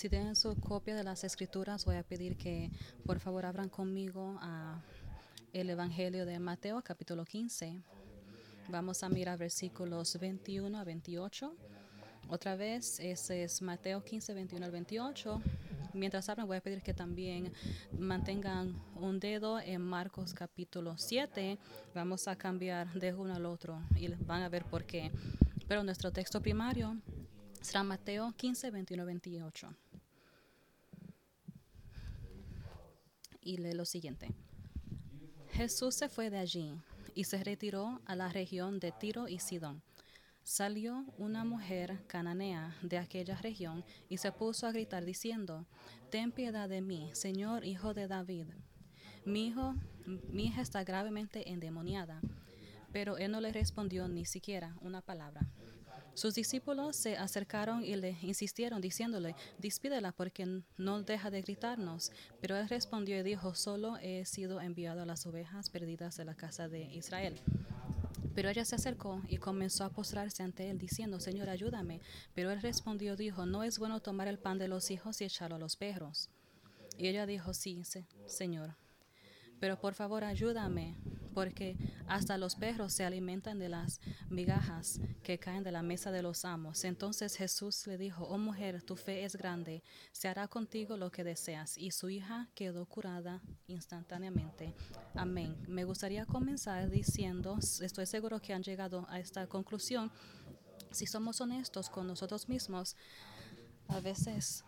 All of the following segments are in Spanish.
Si tienen su copia de las escrituras, voy a pedir que por favor abran conmigo a el Evangelio de Mateo, capítulo 15. Vamos a mirar versículos 21 a 28. Otra vez, ese es Mateo 15, 21 al 28. Mientras abran, voy a pedir que también mantengan un dedo en Marcos capítulo 7. Vamos a cambiar de uno al otro y van a ver por qué. Pero nuestro texto primario será Mateo 15, 21, 28. Y lee lo siguiente. Jesús se fue de allí y se retiró a la región de Tiro y Sidón. Salió una mujer cananea de aquella región y se puso a gritar diciendo, Ten piedad de mí, Señor Hijo de David. Mi hijo, mi hija está gravemente endemoniada. Pero él no le respondió ni siquiera una palabra. Sus discípulos se acercaron y le insistieron, diciéndole, despídela porque no deja de gritarnos. Pero él respondió y dijo, solo he sido enviado a las ovejas perdidas de la casa de Israel. Pero ella se acercó y comenzó a postrarse ante él, diciendo, Señor, ayúdame. Pero él respondió, dijo, no es bueno tomar el pan de los hijos y echarlo a los perros. Y ella dijo, sí, Señor. Pero por favor ayúdame, porque hasta los perros se alimentan de las migajas que caen de la mesa de los amos. Entonces Jesús le dijo, oh mujer, tu fe es grande, se hará contigo lo que deseas. Y su hija quedó curada instantáneamente. Amén. Me gustaría comenzar diciendo, estoy seguro que han llegado a esta conclusión, si somos honestos con nosotros mismos, a veces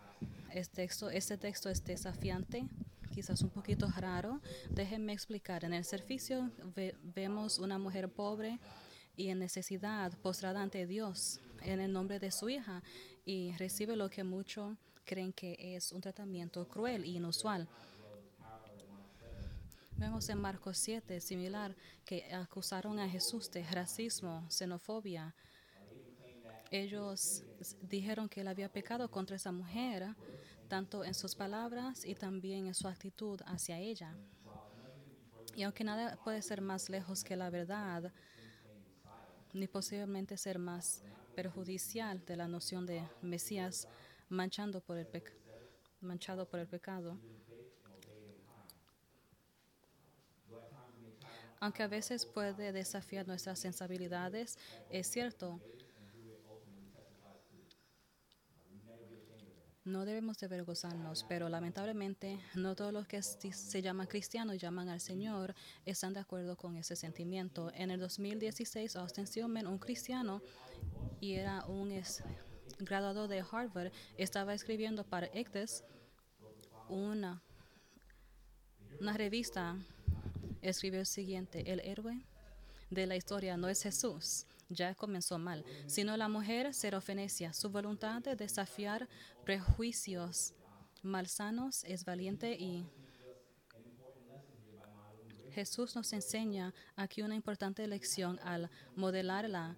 este texto, este texto es desafiante quizás un poquito raro. Déjenme explicar. En el servicio vemos una mujer pobre y en necesidad postrada ante Dios en el nombre de su hija y recibe lo que muchos creen que es un tratamiento cruel e inusual. Vemos en Marcos 7, similar, que acusaron a Jesús de racismo, xenofobia. Ellos dijeron que él había pecado contra esa mujer tanto en sus palabras y también en su actitud hacia ella. Y aunque nada puede ser más lejos que la verdad, ni posiblemente ser más perjudicial de la noción de Mesías manchando por el manchado por el pecado. Aunque a veces puede desafiar nuestras sensibilidades, es cierto, No debemos de vergonzarnos, pero lamentablemente no todos los que se llaman cristianos llaman al Señor están de acuerdo con ese sentimiento. En el 2016, Austin Stillman, un cristiano y era un graduado de Harvard, estaba escribiendo para ECTES una, una revista. Escribió el siguiente, el héroe de la historia no es Jesús, ya comenzó mal, sino la mujer serofenecia. Su voluntad de desafiar prejuicios malsanos es valiente y Jesús nos enseña aquí una importante lección al modelar la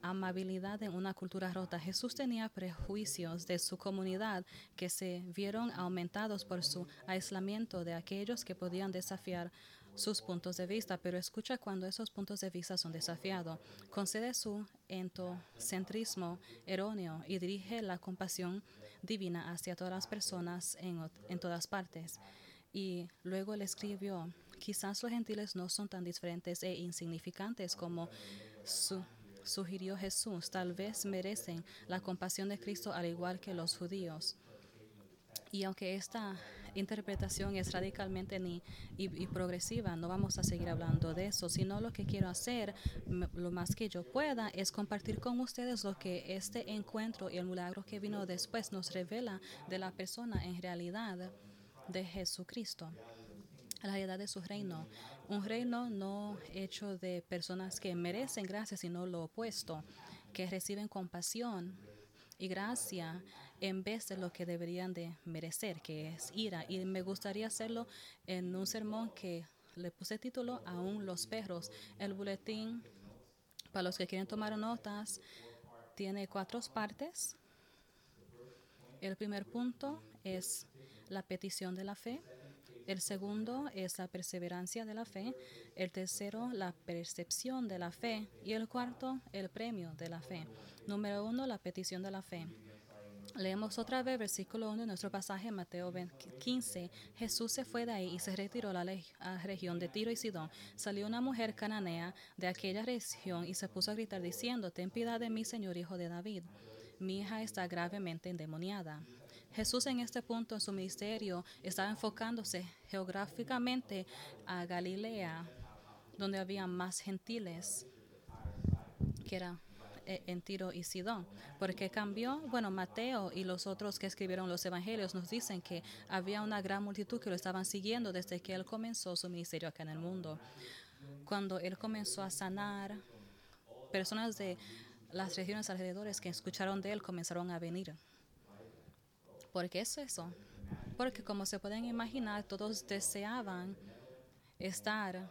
amabilidad en una cultura rota. Jesús tenía prejuicios de su comunidad que se vieron aumentados por su aislamiento de aquellos que podían desafiar sus puntos de vista, pero escucha cuando esos puntos de vista son desafiados. Concede su entocentrismo erróneo y dirige la compasión divina hacia todas las personas en, en todas partes. Y luego él escribió, quizás los gentiles no son tan diferentes e insignificantes como su, sugirió Jesús, tal vez merecen la compasión de Cristo al igual que los judíos. Y aunque esta interpretación es radicalmente ni, y, progresiva, no vamos a seguir hablando de eso, sino lo que quiero hacer, lo más que yo pueda, es compartir con ustedes lo que este encuentro y el milagro que vino después nos revela de la persona en realidad de Jesucristo la realidad de su reino. Un reino no hecho de personas que merecen gracia, sino lo opuesto, que reciben compasión y gracia en vez de lo que deberían de merecer, que es ira. Y me gustaría hacerlo en un sermón que le puse título Aún los perros. El boletín, para los que quieren tomar notas, tiene cuatro partes. El primer punto es la petición de la fe. El segundo es la perseverancia de la fe. El tercero, la percepción de la fe. Y el cuarto, el premio de la fe. Número uno, la petición de la fe. Leemos otra vez versículo 1 de nuestro pasaje, Mateo 15. Jesús se fue de ahí y se retiró a la, región de Tiro y Sidón. Salió una mujer cananea de aquella región y se puso a gritar diciendo, Ten piedad de mí, Señor, hijo de David. Mi hija está gravemente endemoniada. Jesús en este punto en su ministerio estaba enfocándose geográficamente a Galilea, donde había más gentiles, que era en Tiro y Sidón. Porque cambió, bueno, Mateo y los otros que escribieron los evangelios nos dicen que había una gran multitud que lo estaban siguiendo desde que él comenzó su ministerio acá en el mundo. Cuando él comenzó a sanar, personas de las regiones alrededores que escucharon de él comenzaron a venir. ¿Por qué es eso? Porque como se pueden imaginar, todos deseaban estar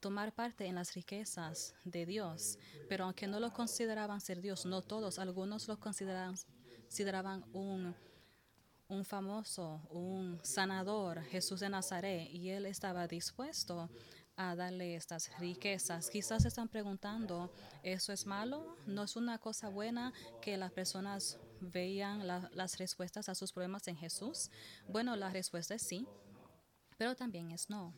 tomar parte en las riquezas de Dios, pero aunque no lo consideraban ser Dios, no todos, algunos lo consideraban, un, un famoso, un sanador, Jesús de Nazaret, y él estaba dispuesto a darle estas riquezas. Quizás están preguntando, ¿eso es malo? ¿No es una cosa buena que las personas veían las respuestas a sus problemas en Jesús? Bueno, la respuesta es sí, pero también es no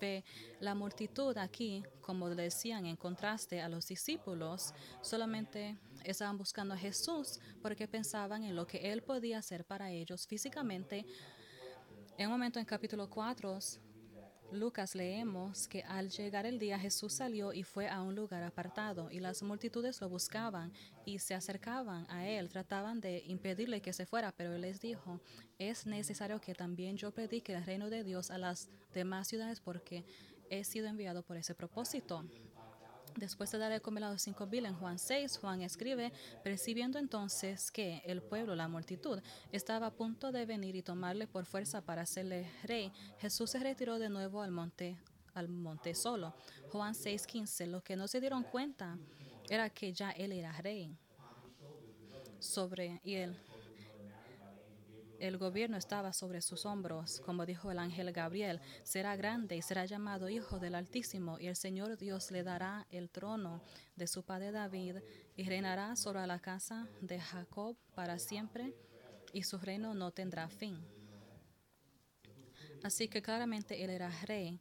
ve la multitud aquí, como decían, en contraste a los discípulos, solamente estaban buscando a Jesús porque pensaban en lo que Él podía hacer para ellos físicamente. En un momento en capítulo 4, Lucas leemos que al llegar el día Jesús salió y fue a un lugar apartado y las multitudes lo buscaban y se acercaban a él, trataban de impedirle que se fuera, pero él les dijo, es necesario que también yo predique el reino de Dios a las demás ciudades porque he sido enviado por ese propósito. Después de darle comer a los cinco mil en Juan 6, Juan escribe, percibiendo entonces que el pueblo, la multitud, estaba a punto de venir y tomarle por fuerza para hacerle rey, Jesús se retiró de nuevo al monte, al monte solo. Juan 6, 15. Lo que no se dieron cuenta era que ya él era rey sobre y él el gobierno estaba sobre sus hombros, como dijo el ángel Gabriel, será grande y será llamado Hijo del Altísimo, y el Señor Dios le dará el trono de su padre David, y reinará sobre la casa de Jacob para siempre, y su reino no tendrá fin. Así que claramente él era rey.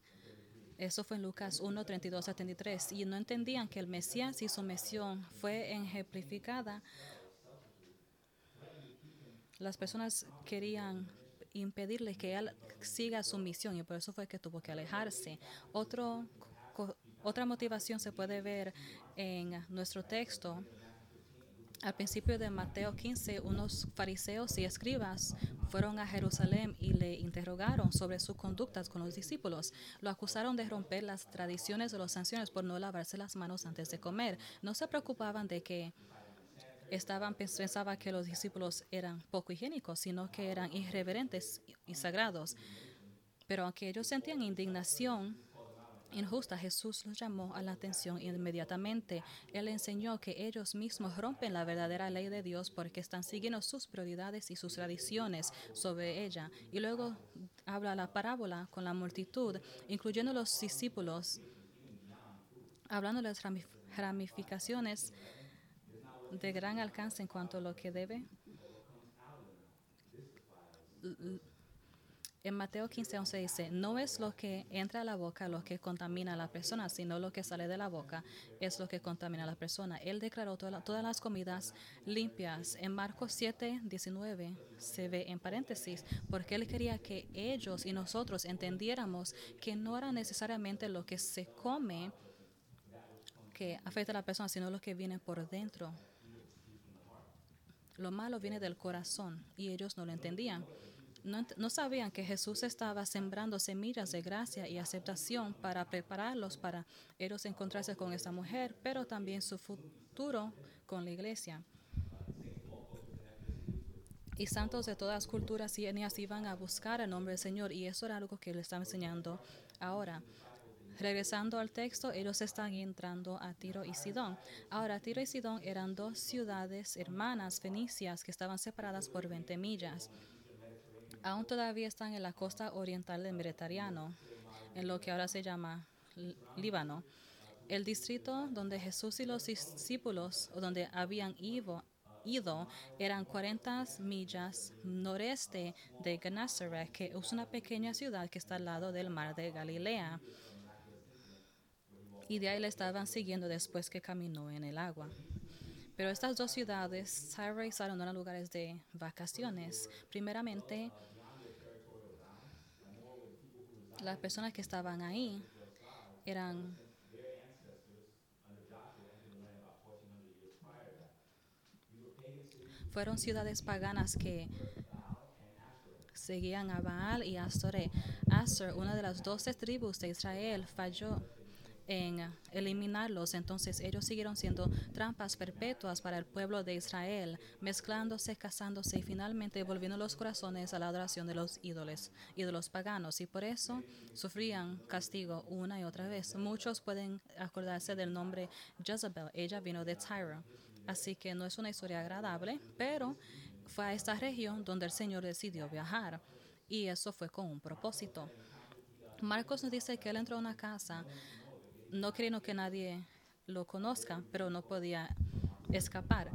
Eso fue en Lucas 1, 32 a 33. Y no entendían que el Mesías y su misión fue ejemplificada las personas querían impedirle que él siga su misión y por eso fue que tuvo que alejarse. Otro, otra motivación se puede ver en nuestro texto. Al principio de Mateo 15, unos fariseos y escribas fueron a Jerusalén y le interrogaron sobre sus conductas con los discípulos. Lo acusaron de romper las tradiciones de los sanciones por no lavarse las manos antes de comer. No se preocupaban de que estaban pensaba que los discípulos eran poco higiénicos, sino que eran irreverentes y sagrados. Pero aunque ellos sentían indignación injusta, Jesús los llamó a la atención inmediatamente. Él enseñó que ellos mismos rompen la verdadera ley de Dios porque están siguiendo sus prioridades y sus tradiciones sobre ella. Y luego habla la parábola con la multitud, incluyendo los discípulos, hablando de las ramificaciones de gran alcance en cuanto a lo que debe. En Mateo 15, 11 dice, no es lo que entra a la boca lo que contamina a la persona, sino lo que sale de la boca es lo que contamina a la persona. Él declaró todas las comidas limpias. En Marcos 7, 19 se ve en paréntesis, porque él quería que ellos y nosotros entendiéramos que no era necesariamente lo que se come que afecta a la persona, sino lo que viene por dentro. Lo malo viene del corazón y ellos no lo entendían. No, sabían que Jesús estaba sembrando semillas de gracia y aceptación para prepararlos para ellos encontrarse con esta mujer, pero también su futuro con la iglesia. Y santos de todas culturas y etnias iban a buscar el nombre del Señor y eso era algo que le estaba enseñando ahora. Regresando al texto, ellos están entrando a Tiro y Sidón. Ahora, Tiro y Sidón eran dos ciudades hermanas fenicias que estaban separadas por 20 millas. Aún todavía están en la costa oriental del Mediterráneo, en lo que ahora se llama Líbano. El distrito donde Jesús y los discípulos, o donde habían ido, eran 40 millas noreste de Gennesaret, que es una pequeña ciudad que está al lado del mar de Galilea. Y de ahí le estaban siguiendo después que caminó en el agua. Pero estas dos ciudades, Syra y Saron, eran lugares de vacaciones. Primeramente, las personas que estaban ahí eran fueron ciudades paganas que seguían a Baal y Astoré. Astor, una de las doce tribus de Israel, falló en eliminarlos. Entonces ellos siguieron siendo trampas perpetuas para el pueblo de Israel, mezclándose, casándose y finalmente volviendo los corazones a la adoración de los ídolos, ídolos paganos. Y por eso sufrían castigo una y otra vez. Muchos pueden acordarse del nombre Jezebel. Ella vino de Tyre. Así que no es una historia agradable, pero fue a esta región donde el Señor decidió viajar. Y eso fue con un propósito. Marcos nos dice que él entró a una casa no queriendo que nadie lo conozca, pero no podía escapar.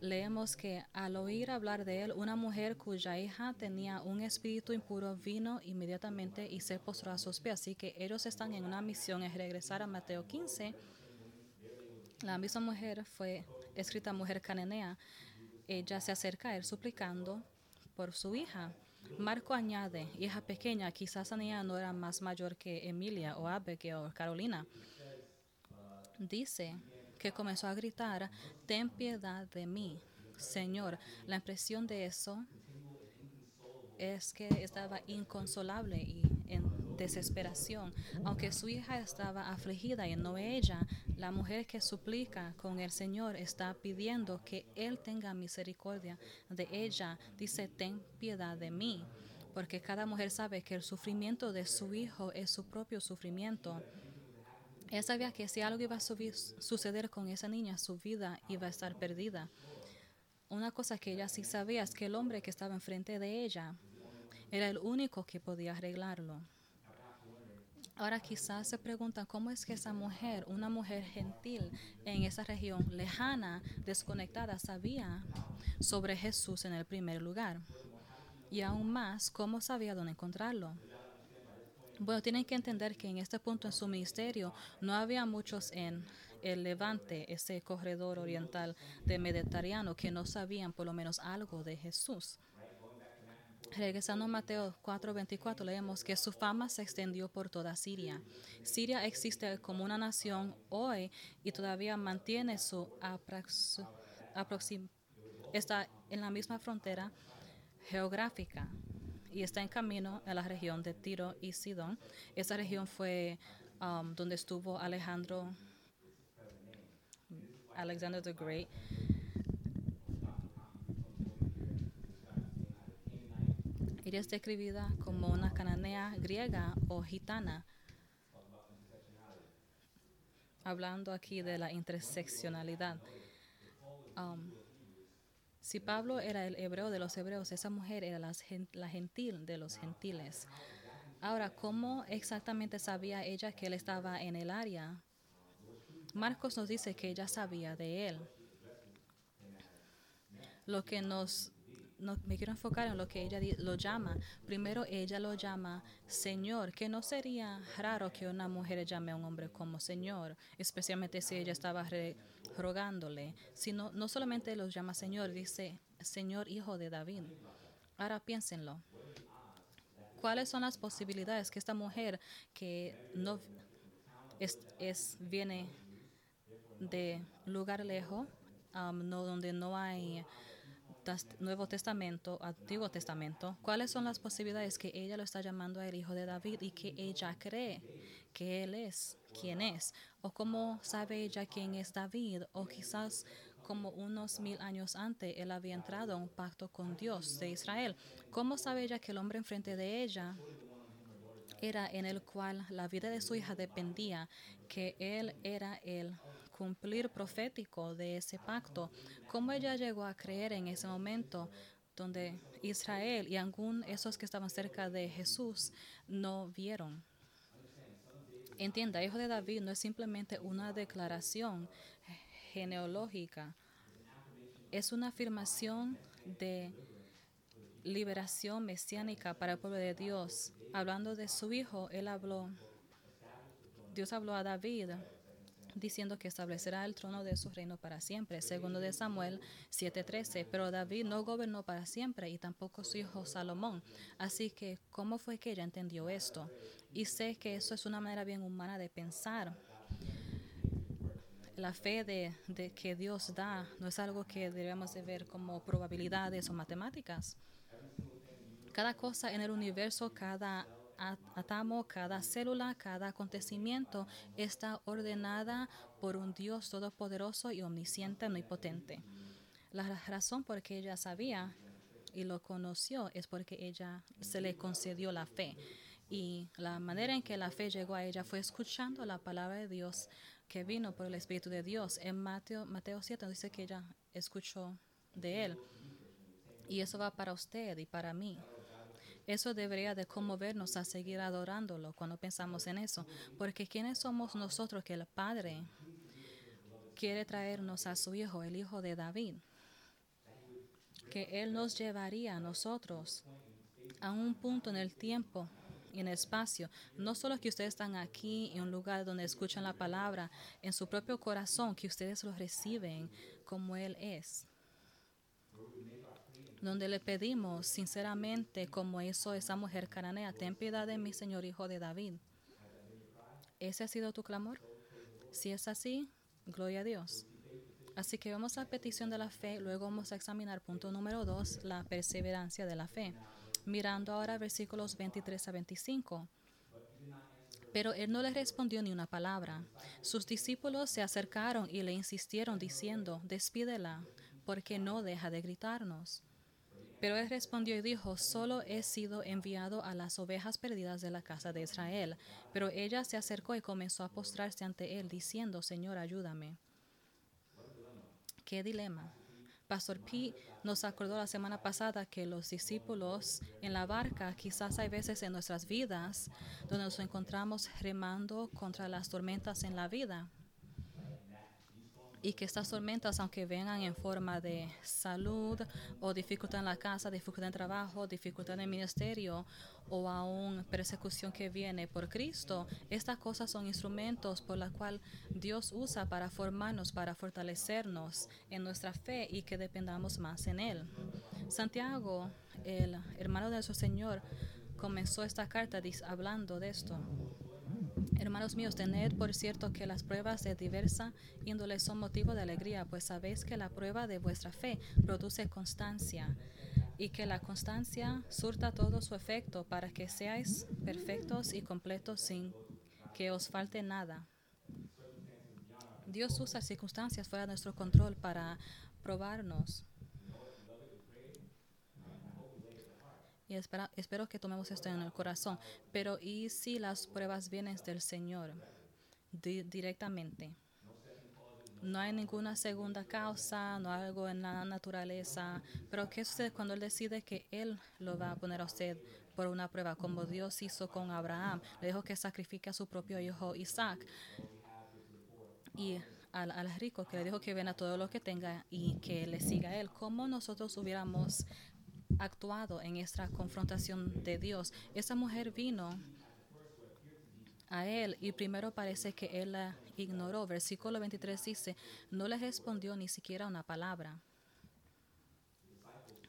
Leemos que al oír hablar de él, una mujer cuya hija tenía un espíritu impuro vino inmediatamente y se postró a sus pies. Así que ellos están en una misión, es regresar a Mateo 15. La misma mujer fue escrita mujer cananea. Ella se acerca a él suplicando por su hija. Marco añade, hija pequeña, quizás Anía no era más mayor que Emilia o Abigail o Carolina. Dice que comenzó a gritar, ten piedad de mí, Señor. La impresión de eso es que estaba inconsolable y en desesperación. Aunque su hija estaba afligida y no ella, la mujer que suplica con el Señor está pidiendo que Él tenga misericordia de ella. Dice, ten piedad de mí, porque cada mujer sabe que el sufrimiento de su hijo es su propio sufrimiento. Ella sabía que si algo iba a suceder con esa niña, su vida iba a estar perdida. Una cosa que ella sí sabía es que el hombre que estaba enfrente de ella era el único que podía arreglarlo. Ahora quizás se preguntan cómo es que esa mujer, una mujer gentil en esa región lejana, desconectada, sabía sobre Jesús en el primer lugar. Y aún más, cómo sabía dónde encontrarlo. Bueno, tienen que entender que en este punto en su ministerio no había muchos en el Levante, ese corredor oriental de Mediterráneo, que no sabían por lo menos algo de Jesús. Regresando a Mateo 4:24, leemos que su fama se extendió por toda Siria. Siria existe como una nación hoy y todavía mantiene su aproximación. Está en la misma frontera geográfica y está en camino a la región de Tiro y Sidón. Esa región fue um, donde estuvo Alejandro, Alexander the Great Es describida como una cananea griega o gitana, hablando aquí de la interseccionalidad. Um, si Pablo era el hebreo de los hebreos, esa mujer era la gentil de los gentiles. Ahora, ¿cómo exactamente sabía ella que él estaba en el área? Marcos nos dice que ella sabía de él. Lo que nos me quiero enfocar en lo que ella lo llama. Primero, ella lo llama Señor, que no sería raro que una mujer llame a un hombre como Señor, especialmente si ella estaba rogándole, sino no solamente lo llama Señor, dice Señor Hijo de David. Ahora piénsenlo. ¿Cuáles son las posibilidades que esta mujer que no es, es viene de lugar lejos, um, no donde no hay Nuevo Testamento, Antiguo Testamento, cuáles son las posibilidades que ella lo está llamando al hijo de David y que ella cree que él es quién es, o cómo sabe ella quién es David, o quizás como unos mil años antes él había entrado a un pacto con Dios de Israel. ¿Cómo sabe ella que el hombre enfrente de ella era en el cual la vida de su hija dependía, que él era el cumplir profético de ese pacto. ¿Cómo ella llegó a creer en ese momento donde Israel y algún esos que estaban cerca de Jesús no vieron? Entienda, hijo de David no es simplemente una declaración genealógica. Es una afirmación de liberación mesiánica para el pueblo de Dios. Hablando de su hijo, él habló, Dios habló a David diciendo que establecerá el trono de su reino para siempre, segundo de Samuel 7:13. Pero David no gobernó para siempre y tampoco su hijo Salomón. Así que, ¿cómo fue que ella entendió esto? Y sé que eso es una manera bien humana de pensar. La fe de, que Dios da no es algo que debemos de ver como probabilidades o matemáticas. Cada cosa en el universo, cada atamo, cada célula, cada acontecimiento está ordenada por un Dios todopoderoso y omnisciente, omnipotente. La razón por que ella sabía y lo conoció es porque ella se le concedió la fe. Y la manera en que la fe llegó a ella fue escuchando la palabra de Dios que vino por el Espíritu de Dios. En Mateo, Mateo 7 dice que ella escuchó de él. Y eso va para usted y para mí. Eso debería de conmovernos a seguir adorándolo cuando pensamos en eso, porque ¿quiénes somos nosotros que el Padre quiere traernos a su Hijo, el Hijo de David? Que Él nos llevaría a nosotros a un punto en el tiempo y en el espacio. No solo que ustedes están aquí en un lugar donde escuchan la palabra, en su propio corazón, que ustedes lo reciben como Él es donde le pedimos sinceramente, como hizo esa mujer cananea, ten piedad de mi Señor, hijo de David. ¿Ese ha sido tu clamor? Si es así, gloria a Dios. Así que vamos a petición de la fe, luego vamos a examinar punto número dos, la perseverancia de la fe. Mirando ahora versículos 23 a 25. Pero él no le respondió ni una palabra. Sus discípulos se acercaron y le insistieron diciendo, despídela, porque no deja de gritarnos. Pero él respondió y dijo, solo he sido enviado a las ovejas perdidas de la casa de Israel. Pero ella se acercó y comenzó a postrarse ante él, diciendo, Señor, ayúdame. ¿Qué dilema? Pastor P nos acordó la semana pasada que los discípulos en la barca, quizás hay veces en nuestras vidas donde nos encontramos remando contra las tormentas en la vida y que estas tormentas, aunque vengan en forma de salud o dificultad en la casa, dificultad en trabajo, dificultad en el ministerio o aún persecución que viene por Cristo, estas cosas son instrumentos por los cuales Dios usa para formarnos, para fortalecernos en nuestra fe y que dependamos más en Él. Santiago, el hermano de nuestro Señor, comenzó esta carta hablando de esto. Hermanos míos, tened por cierto que las pruebas de diversa índole son motivo de alegría, pues sabéis que la prueba de vuestra fe produce constancia y que la constancia surta todo su efecto para que seáis perfectos y completos sin que os falte nada. Dios usa circunstancias fuera de nuestro control para probarnos. Y espero que tomemos esto en el corazón. Pero ¿y si las pruebas vienen del Señor directamente? No hay ninguna segunda causa, no hay algo en la naturaleza. Pero ¿qué sucede cuando Él decide que Él lo va a poner a usted por una prueba, como Dios hizo con Abraham? Le dijo que sacrifique a su propio hijo Isaac. Y al, al, rico que le dijo que venda todo lo que tenga y que le siga a él. ¿Cómo nosotros hubiéramos actuado en esta confrontación de Dios. Esa mujer vino a él y primero parece que él la ignoró. Versículo 23 dice, no le respondió ni siquiera una palabra.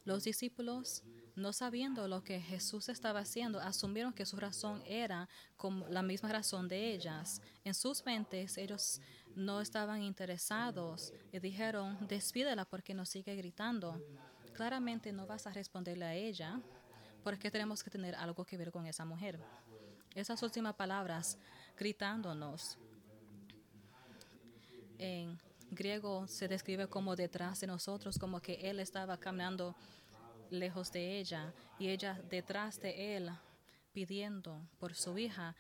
Los discípulos, no sabiendo lo que Jesús estaba haciendo, asumieron que su razón era como la misma razón de ellas. En sus mentes ellos no estaban interesados y dijeron, despídela porque nos sigue gritando claramente no vas a responderle a ella porque tenemos que tener algo que ver con esa mujer. Esas últimas palabras gritándonos en griego se describe como detrás de nosotros, como que él estaba caminando lejos de ella y ella detrás de él pidiendo por su hija.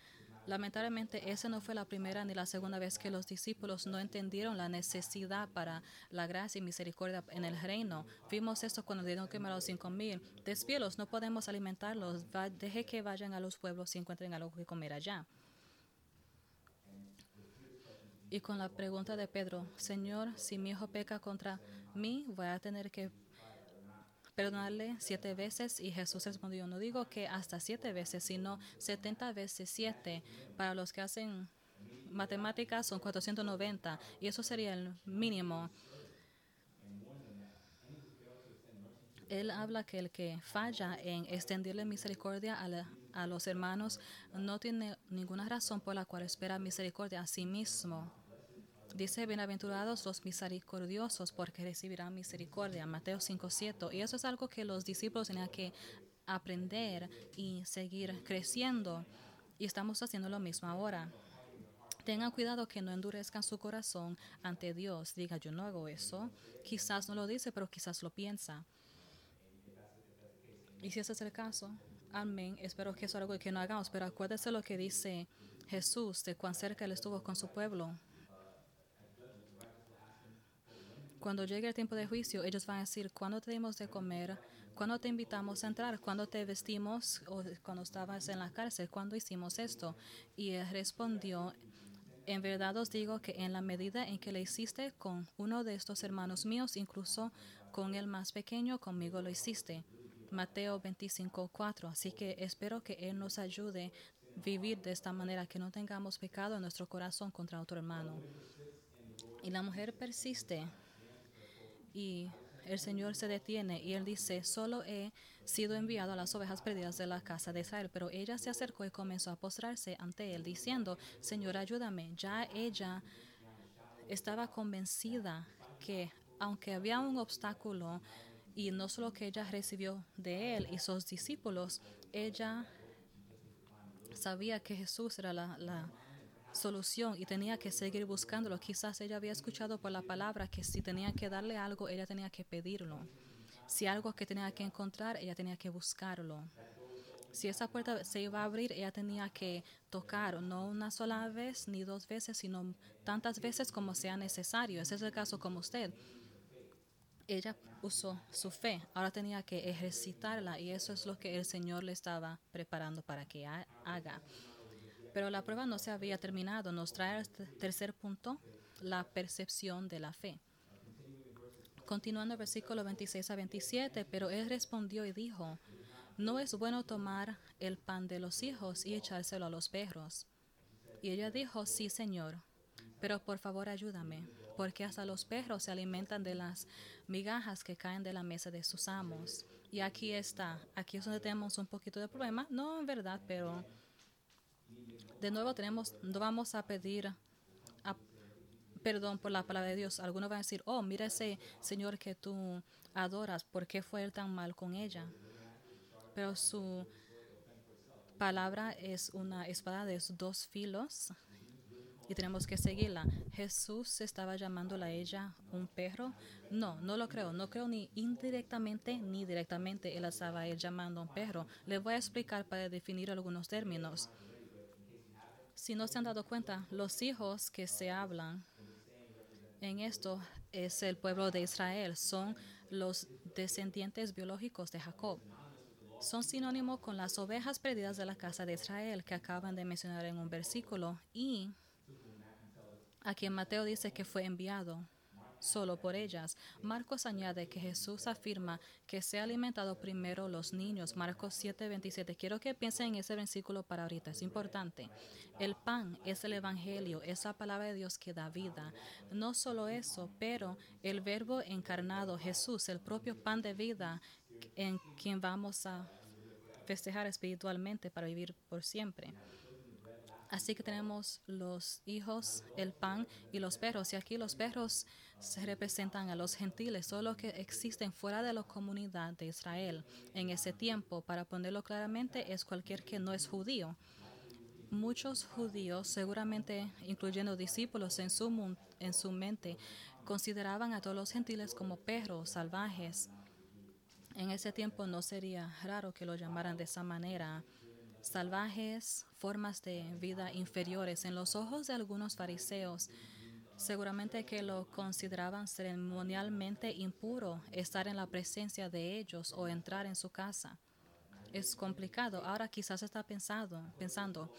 Lamentablemente, esa no fue la primera ni la segunda vez que los discípulos no entendieron la necesidad para la gracia y misericordia en el reino. Vimos esto cuando dieron que a los cinco mil. Despielos, no podemos alimentarlos. deje que vayan a los pueblos y encuentren algo que comer allá. Y con la pregunta de Pedro, Señor, si mi hijo peca contra mí, voy a tener que perdonarle siete veces. Y Jesús respondió, no digo que hasta siete veces, sino setenta veces siete. Para los que hacen matemáticas son 490 y eso sería el mínimo. Él habla que el que falla en extenderle misericordia a, a los hermanos no tiene ninguna razón por la cual espera misericordia a sí mismo. Dice, bienaventurados los misericordiosos porque recibirán misericordia. Mateo 5.7. Y eso es algo que los discípulos tenían que aprender y seguir creciendo. Y estamos haciendo lo mismo ahora. Tengan cuidado que no endurezcan su corazón ante Dios. Diga, yo no hago eso. Quizás no lo dice, pero quizás lo piensa. Y si ese es el caso, amén. Espero que eso es algo que no hagamos. Pero acuérdese lo que dice Jesús de cuán cerca él estuvo con su pueblo. Cuando llegue el tiempo de juicio, ellos van a decir, ¿cuándo te dimos de comer? ¿Cuándo te invitamos a entrar? ¿Cuándo te vestimos? ¿O cuando estabas en la cárcel? ¿Cuándo hicimos esto? Y él respondió, en verdad os digo que en la medida en que le hiciste con uno de estos hermanos míos, incluso con el más pequeño, conmigo lo hiciste. Mateo 25, 4. Así que espero que Él nos ayude a vivir de esta manera, que no tengamos pecado en nuestro corazón contra otro hermano. Y la mujer persiste y el Señor se detiene y él dice, solo he sido enviado a las ovejas perdidas de la casa de Israel. Pero ella se acercó y comenzó a postrarse ante él, diciendo, Señor, ayúdame. Ya ella estaba convencida que aunque había un obstáculo, y no solo que ella recibió de él y sus discípulos, ella sabía que Jesús era la, la solución y tenía que seguir buscándolo. Quizás ella había escuchado por la palabra que si tenía que darle algo, ella tenía que pedirlo. Si algo que tenía que encontrar, ella tenía que buscarlo. Si esa puerta se iba a abrir, ella tenía que tocar, no una sola vez ni dos veces, sino tantas veces como sea necesario. Ese es el caso como usted. Ella usó su fe, ahora tenía que ejercitarla y eso es lo que el Señor le estaba preparando para que haga. Pero la prueba no se había terminado. Nos trae el tercer punto, la percepción de la fe. Continuando el versículo 26 a 27, pero él respondió y dijo, no es bueno tomar el pan de los hijos y echárselo a los perros. Y ella dijo, sí, Señor, pero por favor ayúdame, porque hasta los perros se alimentan de las migajas que caen de la mesa de sus amos. Y aquí está, aquí es donde tenemos un poquito de problema, no en verdad, pero de nuevo tenemos, no vamos a pedir perdón por la palabra de Dios. Algunos van a decir, oh, mira ese Señor que tú adoras, ¿por qué fue tan mal con ella? Pero su palabra es una espada de dos filos y tenemos que seguirla. Jesús estaba llamándola a ella un perro. No, no lo creo. No creo ni indirectamente ni directamente él estaba él llamando un perro. Le voy a explicar para definir algunos términos. Si no se han dado cuenta, los hijos que se hablan en esto es el pueblo de Israel, son los descendientes biológicos de Jacob. Son sinónimos con las ovejas perdidas de la casa de Israel que acaban de mencionar en un versículo y a quien Mateo dice que fue enviado solo por ellas. Marcos añade que Jesús afirma que se ha alimentado primero los niños. Marcos 7:27. Quiero que piensen en ese versículo para ahorita, es importante. El pan es el Evangelio, es la palabra de Dios que da vida. No solo eso, pero el verbo encarnado, Jesús, el propio pan de vida en quien vamos a festejar espiritualmente para vivir por siempre. Así que tenemos los hijos, el pan y los perros. Y aquí los perros se representan a los gentiles, solo que existen fuera de la comunidad de Israel. En ese tiempo, para ponerlo claramente, es cualquier que no es judío. Muchos judíos, seguramente incluyendo discípulos en su, en su mente, consideraban a todos los gentiles como perros salvajes. En ese tiempo no sería raro que lo llamaran de esa manera salvajes, formas de vida inferiores. En los ojos de algunos fariseos, seguramente que lo consideraban ceremonialmente impuro estar en la presencia de ellos o entrar en su casa. Es complicado. Ahora quizás está pensando, pensando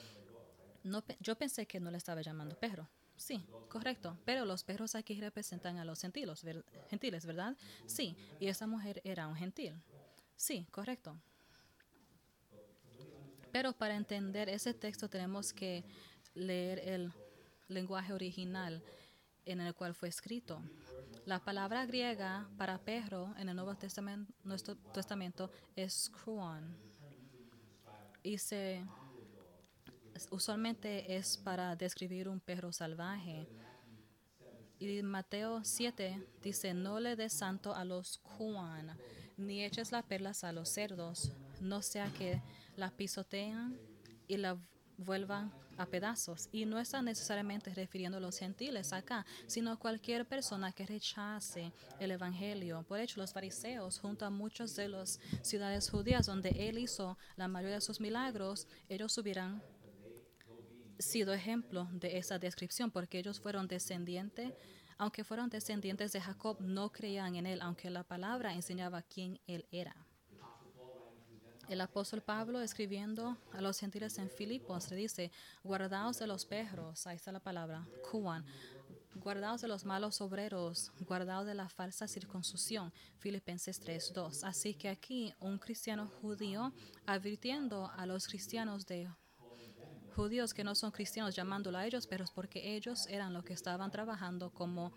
no, yo pensé que no le estaba llamando perro. Sí, correcto. Pero los perros aquí representan a los gentiles, ver- gentiles, ¿verdad? Sí. Y esa mujer era un gentil. Sí, correcto. Pero para entender ese texto tenemos que leer el lenguaje original en el cual fue escrito. La palabra griega para perro en el Nuevo Testamento, nuestro testamento es kruon. Y se usualmente es para describir un perro salvaje. Y Mateo 7 dice, no le des santo a los kuan, ni eches las perlas a los cerdos, no sea que la pisotean y la vuelvan a pedazos. Y no está necesariamente refiriendo a los gentiles acá, sino a cualquier persona que rechace el Evangelio. Por hecho, los fariseos, junto a muchos de las ciudades judías donde él hizo la mayoría de sus milagros, ellos hubieran sido ejemplo de esa descripción porque ellos fueron descendientes, aunque fueron descendientes de Jacob, no creían en él, aunque la palabra enseñaba quién él era. El apóstol Pablo escribiendo a los gentiles en Filipos le dice, guardaos de los perros, ahí está la palabra, kuan, guardaos de los malos obreros, guardaos de la falsa circuncisión, Filipenses 3.2. Así que aquí un cristiano judío advirtiendo a los cristianos de judíos que no son cristianos, llamándolo a ellos perros, porque ellos eran los que estaban trabajando como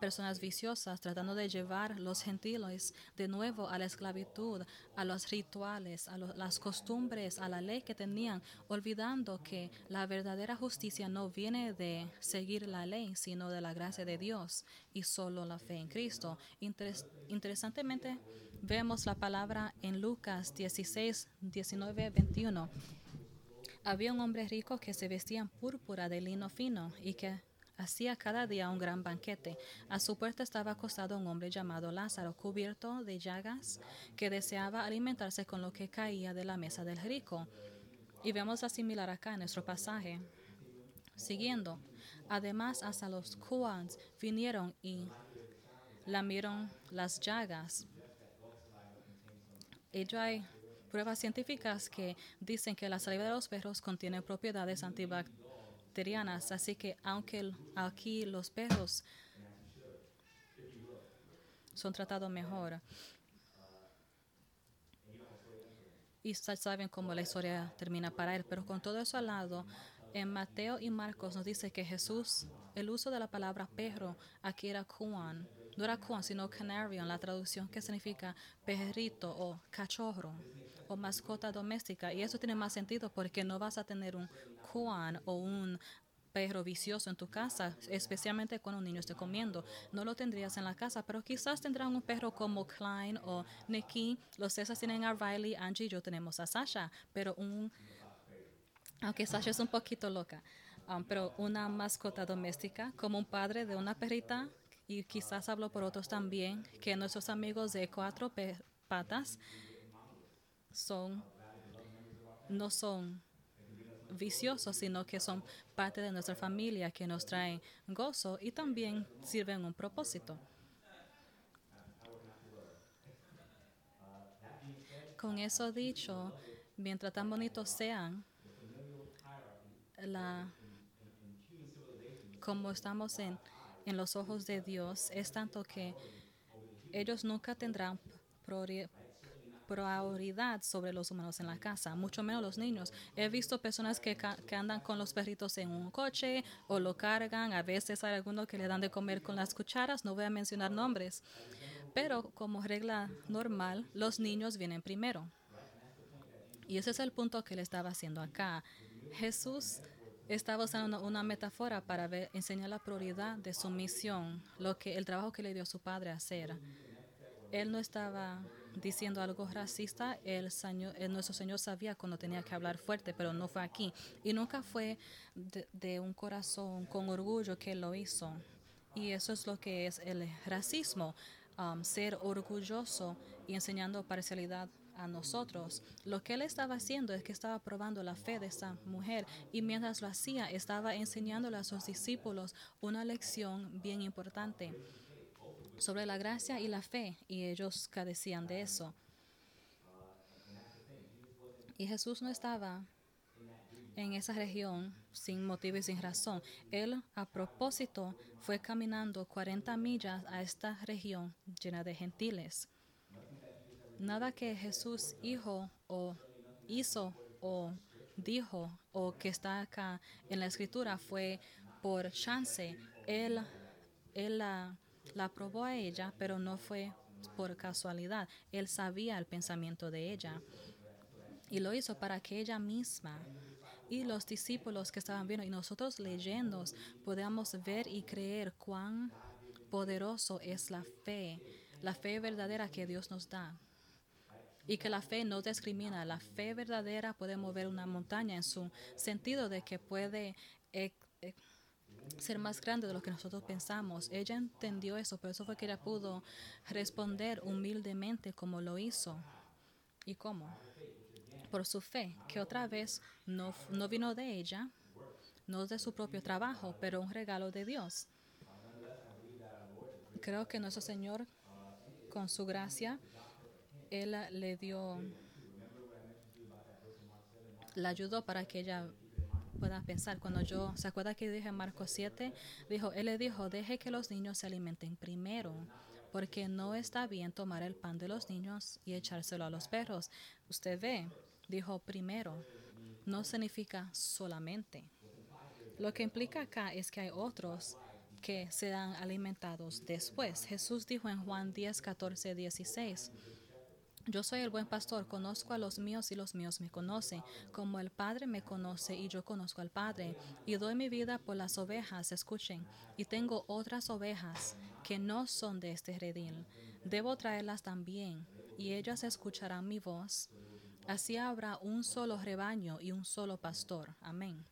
personas viciosas, tratando de llevar los gentiles de nuevo a la esclavitud, a los rituales, a las costumbres, a la ley que tenían, olvidando que la verdadera justicia no viene de seguir la ley, sino de la gracia de Dios y solo la fe en Cristo. Interes- interesantemente, vemos la palabra en Lucas 16, 19, 21. Había un hombre rico que se vestía en púrpura de lino fino y que hacía cada día un gran banquete. A su puerta estaba acostado un hombre llamado Lázaro, cubierto de llagas, que deseaba alimentarse con lo que caía de la mesa del rico. Y vemos la similar acá en nuestro pasaje. Siguiendo, además hasta los Kuans vinieron y lamieron las llagas. Hay pruebas científicas que dicen que la saliva de los perros contiene propiedades así que aunque aquí los perros son tratados mejor, y sa- saben cómo la historia termina para él, pero con todo eso al lado, en Mateo y Marcos nos dice que Jesús, el uso de la palabra perro aquí era kuan, no era kuan, sino canarion, la traducción que significa perrito o cachorro o mascota doméstica. Y eso tiene más sentido porque no vas a tener un kuan o un perro vicioso en tu casa, especialmente cuando un niño esté comiendo. No lo tendrías en la casa, pero quizás tendrán un perro como Klein o Nicky. Los César tienen a Riley, Angie y yo tenemos a Sasha, pero un aunque Sasha es un poquito loca, um, pero una mascota doméstica, como un padre de una perrita, y quizás hablo por otros también, que nuestros amigos de cuatro patas son, no son viciosos, sino que son parte de nuestra familia, que nos traen gozo y también sirven un propósito. Con eso dicho, mientras tan bonitos sean, la, como estamos en, en los ojos de Dios, es tanto que ellos nunca tendrán prioridad sobre los humanos en la casa, mucho menos los niños. He visto personas que, que andan con los perritos en un coche o lo cargan, a veces hay algunos que le dan de comer con las cucharas, no voy a mencionar nombres, pero como regla normal, los niños vienen primero. Y ese es el punto que le estaba haciendo acá. Jesús estaba usando una, metáfora para ver, enseñar la prioridad de su misión, lo que el trabajo que le dio su padre a hacer. Él no estaba diciendo algo racista, el, señor, nuestro Señor sabía cuando tenía que hablar fuerte, pero no fue aquí. Y nunca fue de, un corazón con orgullo que lo hizo. Y eso es lo que es el racismo, um, ser orgulloso y enseñando parcialidad a nosotros. Lo que él estaba haciendo es que estaba probando la fe de esta mujer y mientras lo hacía estaba enseñándole a sus discípulos una lección bien importante sobre la gracia y la fe y ellos carecían de eso. Y Jesús no estaba en esa región sin motivo y sin razón. Él a propósito fue caminando 40 millas a esta región llena de gentiles. Nada que Jesús hijo o hizo o dijo o que está acá en la escritura fue por chance. Él, él la, la probó a ella, pero no fue por casualidad. Él sabía el pensamiento de ella y lo hizo para que ella misma y los discípulos que estaban viendo y nosotros leyendo podamos ver y creer cuán poderoso es la fe, la fe verdadera que Dios nos da. Y que la fe no discrimina. La fe verdadera puede mover una montaña en su sentido de que puede ser más grande de lo que nosotros pensamos. Ella entendió eso, por eso fue que ella pudo responder humildemente como lo hizo. ¿Y cómo? Por su fe, que otra vez no, no vino de ella, no de su propio trabajo, pero un regalo de Dios. Creo que nuestro Señor, con su gracia, Él le dio, la ayudó para que ella pueda pensar. Cuando yo, ¿se acuerda que dije en Marcos 7? Dijo, Él le dijo, deje que los niños se alimenten primero, porque no está bien tomar el pan de los niños y echárselo a los perros. Usted ve, dijo primero, no significa solamente. Lo que implica acá es que hay otros que serán alimentados después. Jesús dijo en Juan 10, 14, 16. Yo soy el buen pastor, conozco a los míos y los míos me conocen, como el Padre me conoce y yo conozco al Padre, y doy mi vida por las ovejas, escuchen, y tengo otras ovejas que no son de este redil. Debo traerlas también, y ellas escucharán mi voz. Así habrá un solo rebaño y un solo pastor. Amén.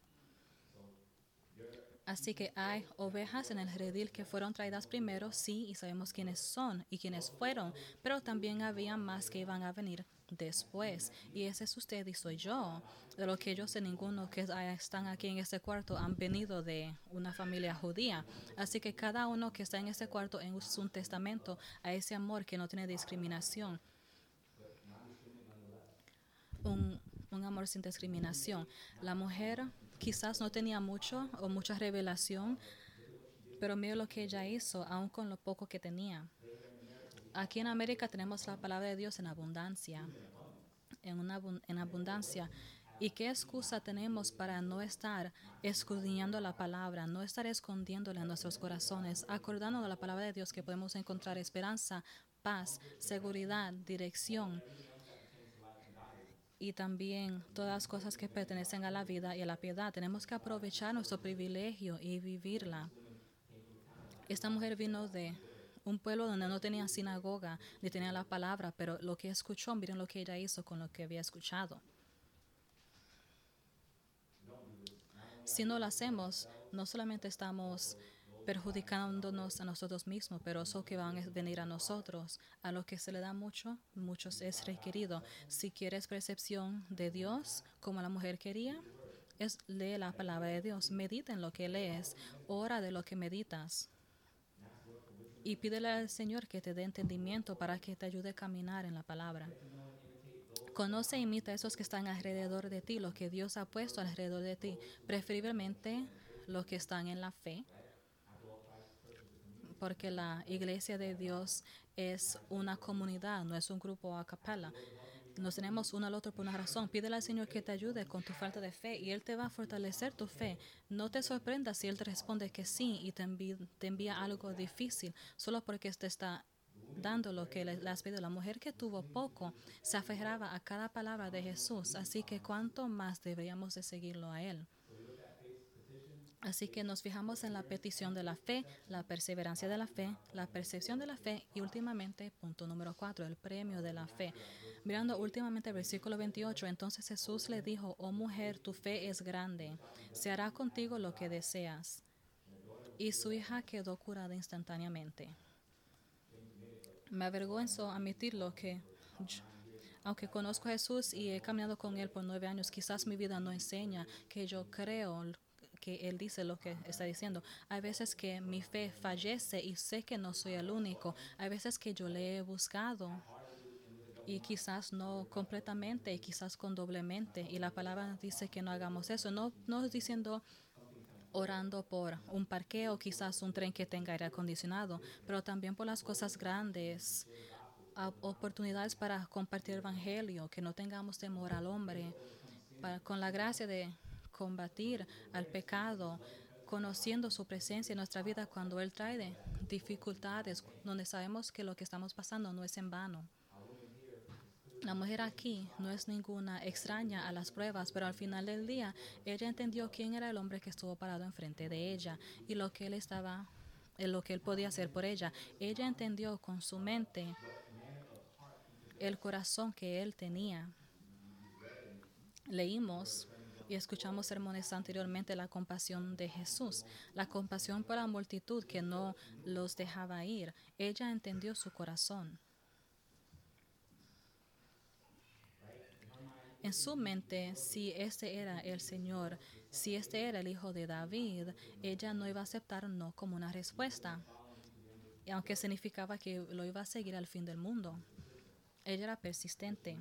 Así que hay ovejas en el redil que fueron traídas primero, sí, y sabemos quiénes son y quiénes fueron, pero también había más que iban a venir después. Y ese es usted y soy yo. De lo que yo sé, ninguno que están aquí en este cuarto han venido de una familia judía. Así que cada uno que está en este cuarto en un testamento a ese amor que no tiene discriminación. Un amor sin discriminación. La mujer quizás no tenía mucho o mucha revelación, pero mira lo que ella hizo, aun con lo poco que tenía. Aquí en América tenemos la palabra de Dios en abundancia, en, una, en abundancia. ¿Y qué excusa tenemos para no estar escudriñando la palabra, no estar escondiéndola en nuestros corazones, acordando de la palabra de Dios que podemos encontrar esperanza, paz, seguridad, dirección? Y también todas las cosas que pertenecen a la vida y a la piedad. Tenemos que aprovechar nuestro privilegio y vivirla. Esta mujer vino de un pueblo donde no tenía sinagoga ni tenía la palabra, pero lo que escuchó, miren lo que ella hizo con lo que había escuchado. Si no lo hacemos, no solamente estamos perjudicándonos a nosotros mismos, pero eso que van a venir a nosotros. A lo que se le da mucho, muchos es requerido. Si quieres percepción de Dios, como la mujer quería, es lee la palabra de Dios, medita en lo que lees, ora de lo que meditas. Y pídele al Señor que te dé entendimiento para que te ayude a caminar en la palabra. Conoce e imita a esos que están alrededor de ti, lo que Dios ha puesto alrededor de ti, preferiblemente los que están en la fe, porque la iglesia de Dios es una comunidad, no es un grupo a capella. Nos tenemos uno al otro por una razón. Pídele al Señor que te ayude con tu falta de fe y Él te va a fortalecer tu fe. No te sorprendas si Él te responde que sí y te envía, te envía algo difícil solo porque te está dando lo que le, has pedido. La mujer que tuvo poco se aferraba a cada palabra de Jesús, así que cuánto más deberíamos de seguirlo a Él. Así que nos fijamos en la petición de la fe, la perseverancia de la fe, la percepción de la fe y últimamente, punto número cuatro, el premio de la fe. Mirando últimamente el versículo 28, entonces Jesús le dijo, oh mujer, tu fe es grande, se hará contigo lo que deseas. Y su hija quedó curada instantáneamente. Me avergüenzo admitirlo que, aunque conozco a Jesús y he caminado con Él por nueve años, quizás mi vida no enseña que yo creo que Él dice lo que está diciendo. Hay veces que mi fe fallece y sé que no soy el único. Hay veces que yo le he buscado y quizás no completamente y quizás con doblemente. Y la palabra dice que no hagamos eso. No, no diciendo orando por un parqueo, quizás un tren que tenga aire acondicionado, pero también por las cosas grandes, oportunidades para compartir el Evangelio, que no tengamos temor al hombre, para, con la gracia de combatir al pecado, conociendo su presencia en nuestra vida cuando Él trae dificultades, donde sabemos que lo que estamos pasando no es en vano. La mujer aquí no es ninguna extraña a las pruebas, pero al final del día ella entendió quién era el hombre que estuvo parado enfrente de ella y lo que él estaba, lo que él podía hacer por ella. Ella entendió con su mente el corazón que él tenía. Leímos y escuchamos sermones anteriormente la compasión de Jesús, la compasión por la multitud que no los dejaba ir. Ella entendió su corazón. En su mente, si este era el Señor, si este era el Hijo de David, ella no iba a aceptar no como una respuesta, aunque significaba que lo iba a seguir al fin del mundo. Ella era persistente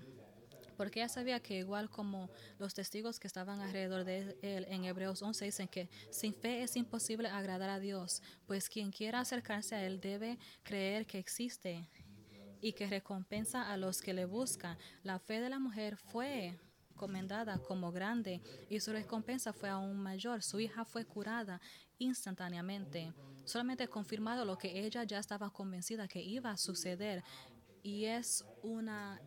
porque ella sabía que igual como los testigos que estaban alrededor de él en Hebreos 11 dicen que sin fe es imposible agradar a Dios, pues quien quiera acercarse a él debe creer que existe y que recompensa a los que le buscan. La fe de la mujer fue comendada como grande y su recompensa fue aún mayor. Su hija fue curada instantáneamente. Solamente confirmado lo que ella ya estaba convencida que iba a suceder. Y es una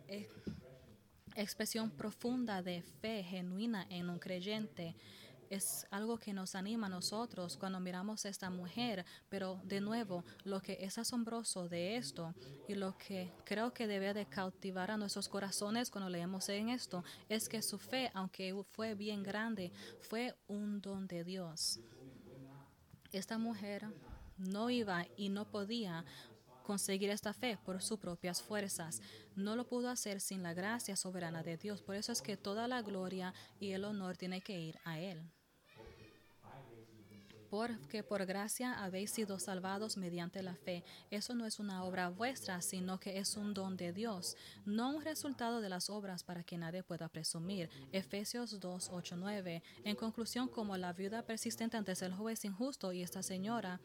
expresión profunda de fe genuina en un creyente. Es algo que nos anima a nosotros cuando miramos a esta mujer, pero de nuevo, lo que es asombroso de esto y lo que creo que debe de cautivar a nuestros corazones cuando leemos en esto es que su fe, aunque fue bien grande, fue un don de Dios. Esta mujer no iba y no podía conseguir esta fe por sus propias fuerzas. No lo pudo hacer sin la gracia soberana de Dios. Por eso es que toda la gloria y el honor tiene que ir a Él. Porque por gracia habéis sido salvados mediante la fe. Eso no es una obra vuestra, sino que es un don de Dios, no un resultado de las obras para que nadie pueda presumir. Efesios 2, 8, 9. En conclusión, como la viuda persistente antes el juez injusto y esta señora,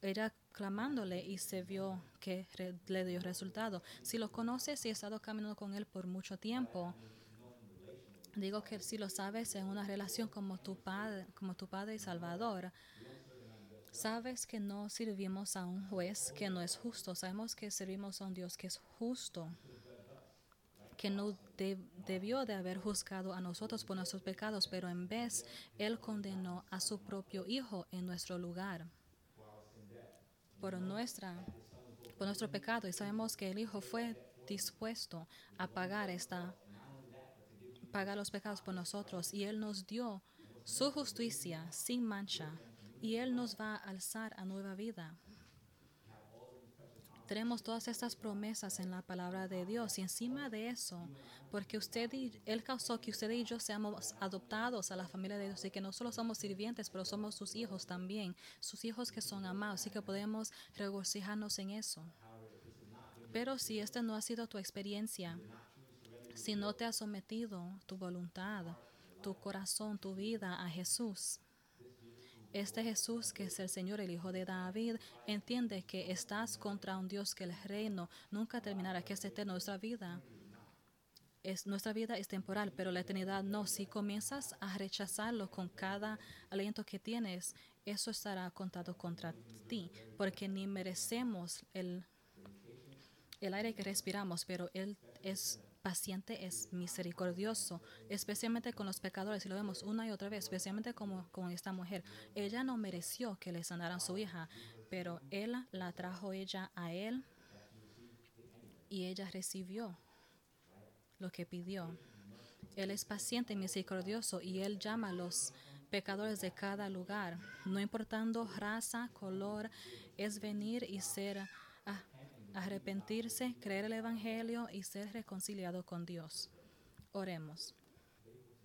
ella clamándole y se vio que le dio resultado. Si lo conoces y has estado caminando con él por mucho tiempo, digo que si lo sabes en una relación como tu padre, como tu padre y salvador, sabes que no servimos a un juez que no es justo, sabemos que servimos a un Dios que es justo que no debió de haber juzgado a nosotros por nuestros pecados, pero en vez Él condenó a su propio Hijo en nuestro lugar por, nuestra, por nuestro pecado. Y sabemos que el Hijo fue dispuesto a pagar esta pagar los pecados por nosotros. Y él nos dio su justicia sin mancha. Y él nos va a alzar a nueva vida. Tenemos todas estas promesas en la palabra de Dios y encima de eso, porque usted y Él causó que usted y yo seamos adoptados a la familia de Dios y que no solo somos sirvientes, pero somos sus hijos también, sus hijos que son amados y que podemos regocijarnos en eso. Pero si esta no ha sido tu experiencia, si no te has sometido tu voluntad, tu corazón, tu vida a Jesús, este Jesús, que es el Señor, el Hijo de David, entiende que estás contra un Dios que el reino nunca terminará, que es eterno. Nuestra vida es, nuestra vida es temporal, pero la eternidad no. Si comienzas a rechazarlo con cada aliento que tienes, eso estará contado contra ti, porque ni merecemos el, el aire que respiramos, pero Él es paciente, es misericordioso, especialmente con los pecadores. Y lo vemos una y otra vez, especialmente como con esta mujer. Ella no mereció que le sanaran su hija, pero él la trajo ella a él y ella recibió lo que pidió. Él es paciente y misericordioso y él llama a los pecadores de cada lugar, no importando raza, color, es venir y ser arrepentirse, creer el Evangelio y ser reconciliado con Dios. Oremos.